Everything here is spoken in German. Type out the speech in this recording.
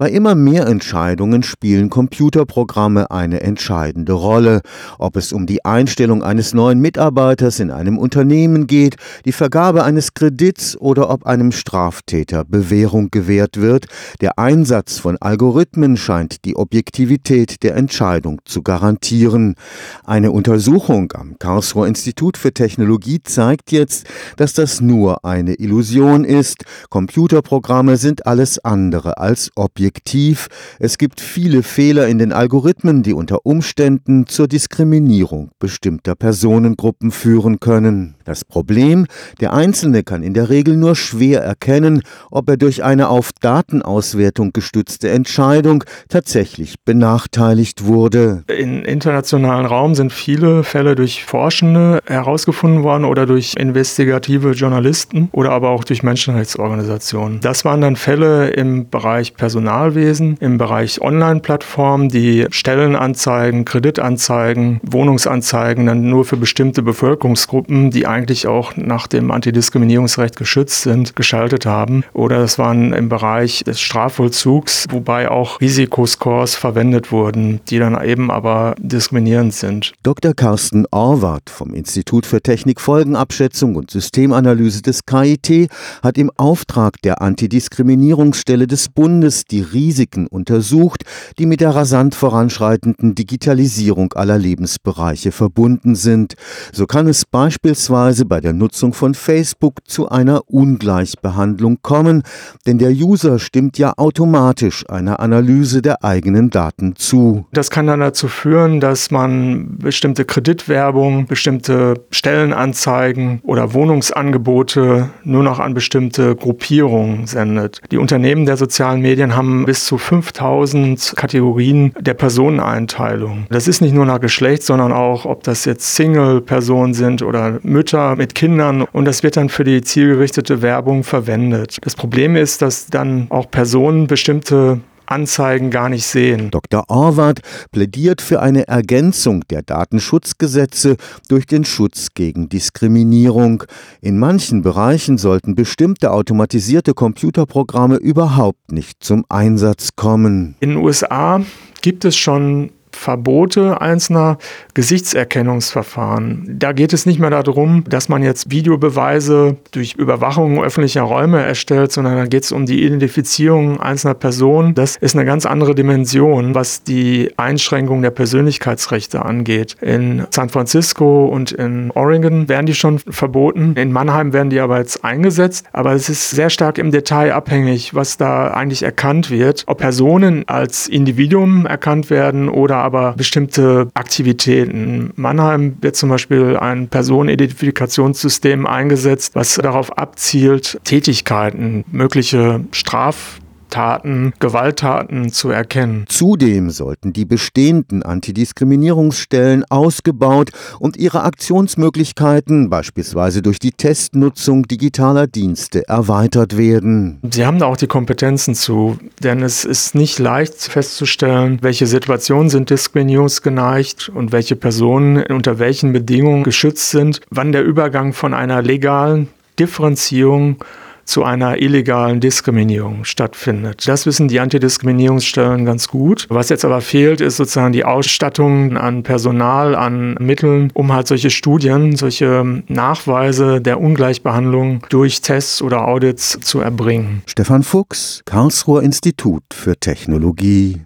Bei immer mehr Entscheidungen spielen Computerprogramme eine entscheidende Rolle. Ob es um die Einstellung eines neuen Mitarbeiters in einem Unternehmen geht, die Vergabe eines Kredits oder ob einem Straftäter Bewährung gewährt wird, der Einsatz von Algorithmen scheint die Objektivität der Entscheidung zu garantieren. Eine Untersuchung am Karlsruher Institut für Technologie zeigt jetzt, dass das nur eine Illusion ist. Computerprogramme sind alles andere als objektiv objektiv. Es gibt viele Fehler in den Algorithmen, die unter Umständen zur Diskriminierung bestimmter Personengruppen führen können. Das Problem, der Einzelne kann in der Regel nur schwer erkennen, ob er durch eine auf Datenauswertung gestützte Entscheidung tatsächlich benachteiligt wurde. Im internationalen Raum sind viele Fälle durch Forschende herausgefunden worden oder durch investigative Journalisten oder aber auch durch Menschenrechtsorganisationen. Das waren dann Fälle im Bereich Personalwesen, im Bereich Online-Plattformen, die Stellenanzeigen, Kreditanzeigen, Wohnungsanzeigen dann nur für bestimmte Bevölkerungsgruppen, die eigentlich auch nach dem Antidiskriminierungsrecht geschützt sind, geschaltet haben. Oder es waren im Bereich des Strafvollzugs, wobei auch Risikoscores verwendet wurden, die dann eben aber diskriminierend sind. Dr. Carsten Orwart vom Institut für Technikfolgenabschätzung und Systemanalyse des KIT hat im Auftrag der Antidiskriminierungsstelle des Bundes die Risiken untersucht, die mit der rasant voranschreitenden Digitalisierung aller Lebensbereiche verbunden sind. So kann es beispielsweise bei der Nutzung von Facebook zu einer Ungleichbehandlung kommen, denn der User stimmt ja automatisch einer Analyse der eigenen Daten zu. Das kann dann dazu führen, dass man bestimmte Kreditwerbung, bestimmte Stellenanzeigen oder Wohnungsangebote nur noch an bestimmte Gruppierungen sendet. Die Unternehmen der sozialen Medien haben bis zu 5000 Kategorien der Personeneinteilung. Das ist nicht nur nach Geschlecht, sondern auch, ob das jetzt Single-Personen sind oder Mütter Mütter mit Kindern und das wird dann für die zielgerichtete Werbung verwendet. Das Problem ist, dass dann auch Personen bestimmte Anzeigen gar nicht sehen. Dr. Orwart plädiert für eine Ergänzung der Datenschutzgesetze durch den Schutz gegen Diskriminierung. In manchen Bereichen sollten bestimmte automatisierte Computerprogramme überhaupt nicht zum Einsatz kommen. In den USA gibt es schon Verbote einzelner Gesichtserkennungsverfahren. Da geht es nicht mehr darum, dass man jetzt Videobeweise durch Überwachung öffentlicher Räume erstellt, sondern da geht es um die Identifizierung einzelner Personen. Das ist eine ganz andere Dimension, was die Einschränkung der Persönlichkeitsrechte angeht. In San Francisco und in Oregon werden die schon verboten. In Mannheim werden die aber jetzt eingesetzt. Aber es ist sehr stark im Detail abhängig, was da eigentlich erkannt wird. Ob Personen als Individuum erkannt werden oder aber bestimmte Aktivitäten. Mannheim wird zum Beispiel ein Personenidentifikationssystem eingesetzt, was darauf abzielt, Tätigkeiten, mögliche Straf Taten, Gewalttaten zu erkennen. Zudem sollten die bestehenden Antidiskriminierungsstellen ausgebaut und ihre Aktionsmöglichkeiten, beispielsweise durch die Testnutzung digitaler Dienste, erweitert werden. Sie haben da auch die Kompetenzen zu, denn es ist nicht leicht festzustellen, welche Situationen sind diskriminierungsgeneigt und welche Personen unter welchen Bedingungen geschützt sind, wann der Übergang von einer legalen Differenzierung zu einer illegalen Diskriminierung stattfindet. Das wissen die Antidiskriminierungsstellen ganz gut. Was jetzt aber fehlt, ist sozusagen die Ausstattung an Personal, an Mitteln, um halt solche Studien, solche Nachweise der Ungleichbehandlung durch Tests oder Audits zu erbringen. Stefan Fuchs, Karlsruher Institut für Technologie.